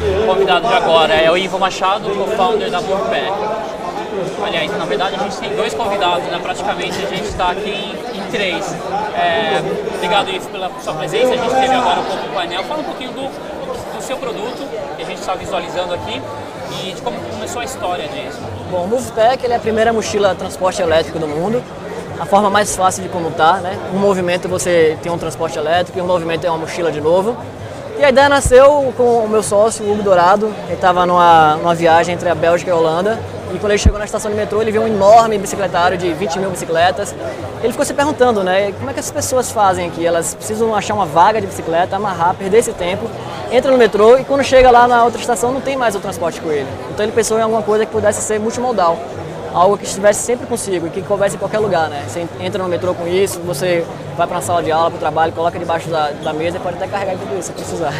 O convidado de agora é o Ivo Machado, co-founder da Moveback. Aliás, na verdade a gente tem dois convidados, né? praticamente a gente está aqui em, em três. É, obrigado Ivo pela sua presença, a gente teve agora um pouco do painel. Fala um pouquinho do, do seu produto, que a gente está visualizando aqui, e de como começou a história disso. Bom, o Movepack ele é a primeira mochila transporte elétrico do mundo. A forma mais fácil de comutar, né? Um movimento você tem um transporte elétrico e um movimento é uma mochila de novo. E a ideia nasceu com o meu sócio, o Hugo Dourado. Ele estava numa, numa viagem entre a Bélgica e a Holanda. E quando ele chegou na estação de metrô, ele viu um enorme bicicletário de 20 mil bicicletas. Ele ficou se perguntando, né, como é que as pessoas fazem aqui? Elas precisam achar uma vaga de bicicleta, amarrar, perder esse tempo, entra no metrô e quando chega lá na outra estação não tem mais o transporte com ele. Então ele pensou em alguma coisa que pudesse ser multimodal algo que estivesse sempre consigo e que coubesse em qualquer lugar, né? Você entra no metrô com isso, você vai para uma sala de aula, para o trabalho, coloca debaixo da, da mesa e pode até carregar tudo isso se precisar.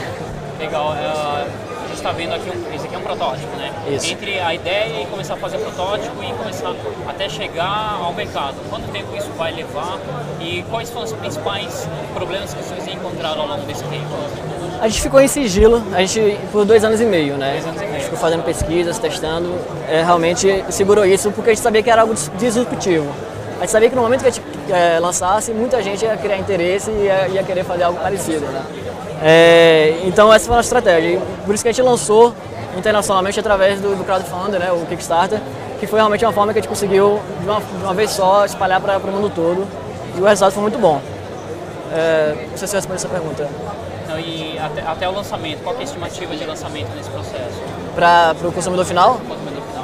Legal. Uh, a gente está vendo aqui, um, esse aqui é um protótipo, né? Isso. Entre a ideia e começar a fazer protótipo e começar até chegar ao mercado. Quanto tempo isso vai levar e quais foram os principais problemas que vocês encontraram ao longo desse tempo? A gente ficou em sigilo, a gente por dois anos e meio, né? Dois anos e meio. Ficou fazendo pesquisas, testando, é, realmente segurou isso porque a gente sabia que era algo disruptivo. A gente sabia que no momento que a gente é, lançasse, muita gente ia criar interesse e ia, ia querer fazer algo parecido, né? É, então essa foi a nossa estratégia, por isso que a gente lançou internacionalmente através do, do crowdfunding, né, o Kickstarter, que foi realmente uma forma que a gente conseguiu de uma, de uma vez só espalhar para o mundo todo e o resultado foi muito bom. É, não sei se eu respondi essa pergunta. Então, e até, até, o lançamento, qual é a estimativa de lançamento nesse processo? Para o consumidor final?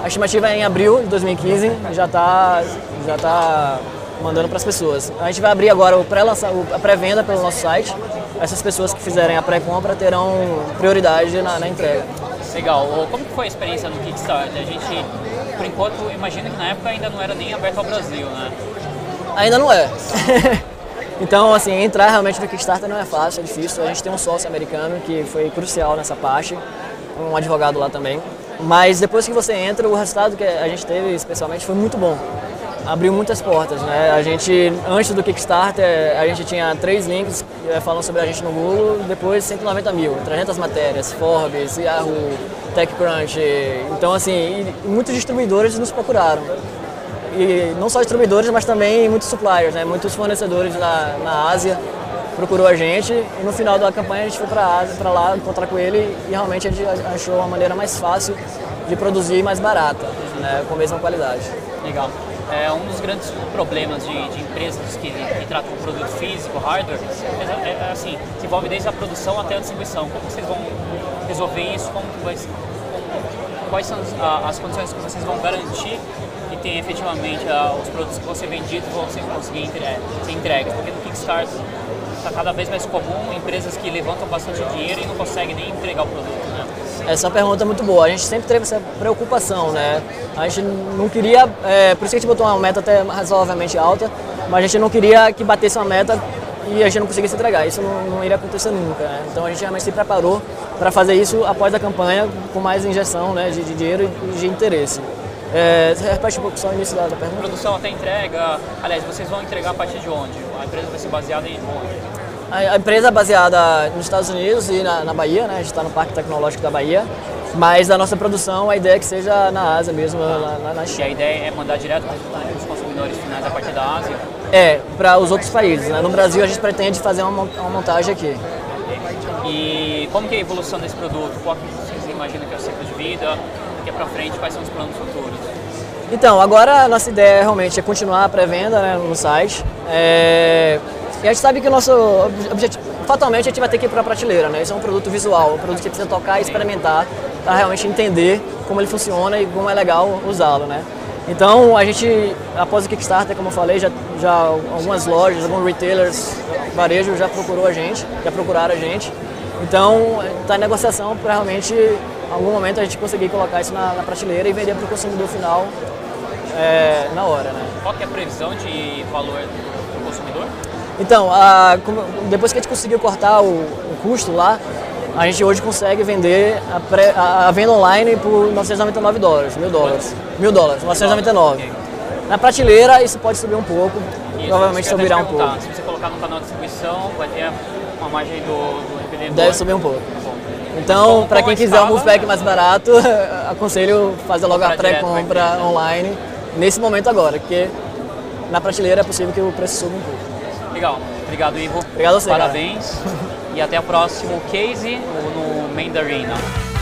A estimativa é em abril de 2015 e já está já tá mandando para as pessoas. A gente vai abrir agora o pré a pré-venda pelo nosso site. Essas pessoas que fizerem a pré-compra terão prioridade na, na, entrega. Legal. Como foi a experiência no Kickstarter? A gente, por enquanto, imagina que na época ainda não era nem aberto ao Brasil, né? Ainda não é. Então, assim, entrar realmente no Kickstarter não é fácil, é difícil. A gente tem um sócio americano que foi crucial nessa parte, um advogado lá também. Mas depois que você entra, o resultado que a gente teve, especialmente, foi muito bom. Abriu muitas portas, né? A gente, antes do Kickstarter, a gente tinha três links eh, falando sobre a gente no Google, depois 190 mil, 300 matérias, Forbes, Yahoo, TechCrunch. Então, assim, muitos distribuidores nos procuraram e não só distribuidores, mas também muitos suppliers, né? muitos fornecedores na, na Ásia procurou a gente e no final da campanha a gente foi para Ásia, para lá encontrar com ele e realmente a gente achou uma maneira mais fácil de produzir mais barata, né? com a mesma qualidade. Legal. É, um dos grandes problemas de, de empresas que, que tratam o produto físico, hardware, é, é, assim, se envolve desde a produção até a distribuição. Como vocês vão resolver isso? Como vai, quais são as, as condições que vocês vão garantir que tem efetivamente uh, os produtos que vão ser vendidos vão ser, conseguir entre, ser entregues. Porque no Kickstarter está cada vez mais comum empresas que levantam bastante dinheiro e não conseguem nem entregar o produto. Né? Essa é pergunta muito boa. A gente sempre teve essa preocupação, né? A gente não queria, é, por isso que a gente botou uma meta até razoavelmente alta, mas a gente não queria que batesse uma meta e a gente não conseguisse entregar. Isso não, não iria acontecer nunca. Né? Então a gente realmente se preparou para fazer isso após a campanha com mais injeção né, de, de dinheiro e de interesse. É, repete um pouco só o início da, pergunta? Produção até entrega. Aliás, vocês vão entregar a partir de onde? A empresa vai ser baseada em onde? A, empresa é baseada nos Estados Unidos e na, na Bahia, né? A gente está no Parque Tecnológico da Bahia. Mas a nossa produção, a ideia é que seja na Ásia mesmo, ah, na, na, China. E a ideia é mandar direto para os consumidores finais a partir da Ásia? É, para os outros países. Né? No Brasil a gente pretende fazer uma, uma montagem aqui. E como que é a evolução desse produto? Qual que vocês imaginam que é o ciclo de vida? daqui para frente, quais são os planos futuros? Então, agora a nossa ideia realmente é continuar a pré-venda né, no site. É... E a gente sabe que o nosso objetivo, fatalmente a gente vai ter que ir para a prateleira, né? Isso é um produto visual, um produto que precisa tocar e experimentar para realmente entender como ele funciona e como é legal usá-lo, né? Então, a gente, após o Kickstarter, como eu falei, já, já algumas lojas, alguns retailers, varejo já procurou a gente, já procuraram a gente. Então, está em negociação para realmente algum momento a gente conseguir colocar isso na, na prateleira e vender para o consumidor final é, na hora. Né? Qual é a previsão de valor do consumidor? Então, a, depois que a gente conseguiu cortar o, o, custo lá, a gente hoje consegue vender a, pré, a, a venda online por 999 dólares, mil dólares. Mil dólares, 999. Na prateleira isso pode subir um pouco, isso, provavelmente subirá um pouco. Se você colocar no canal de distribuição, vai ter uma margem do, do revendedor. Deve subir um pouco. Tá então, para quem quiser um multipack mais barato, aconselho fazer logo a pré-compra né? online nesse momento agora, porque na prateleira é possível que o preço suba um pouco. Legal. Obrigado, Ivo. Obrigado a você. Parabéns. Cara. E até o próximo case no Mandarina. Né?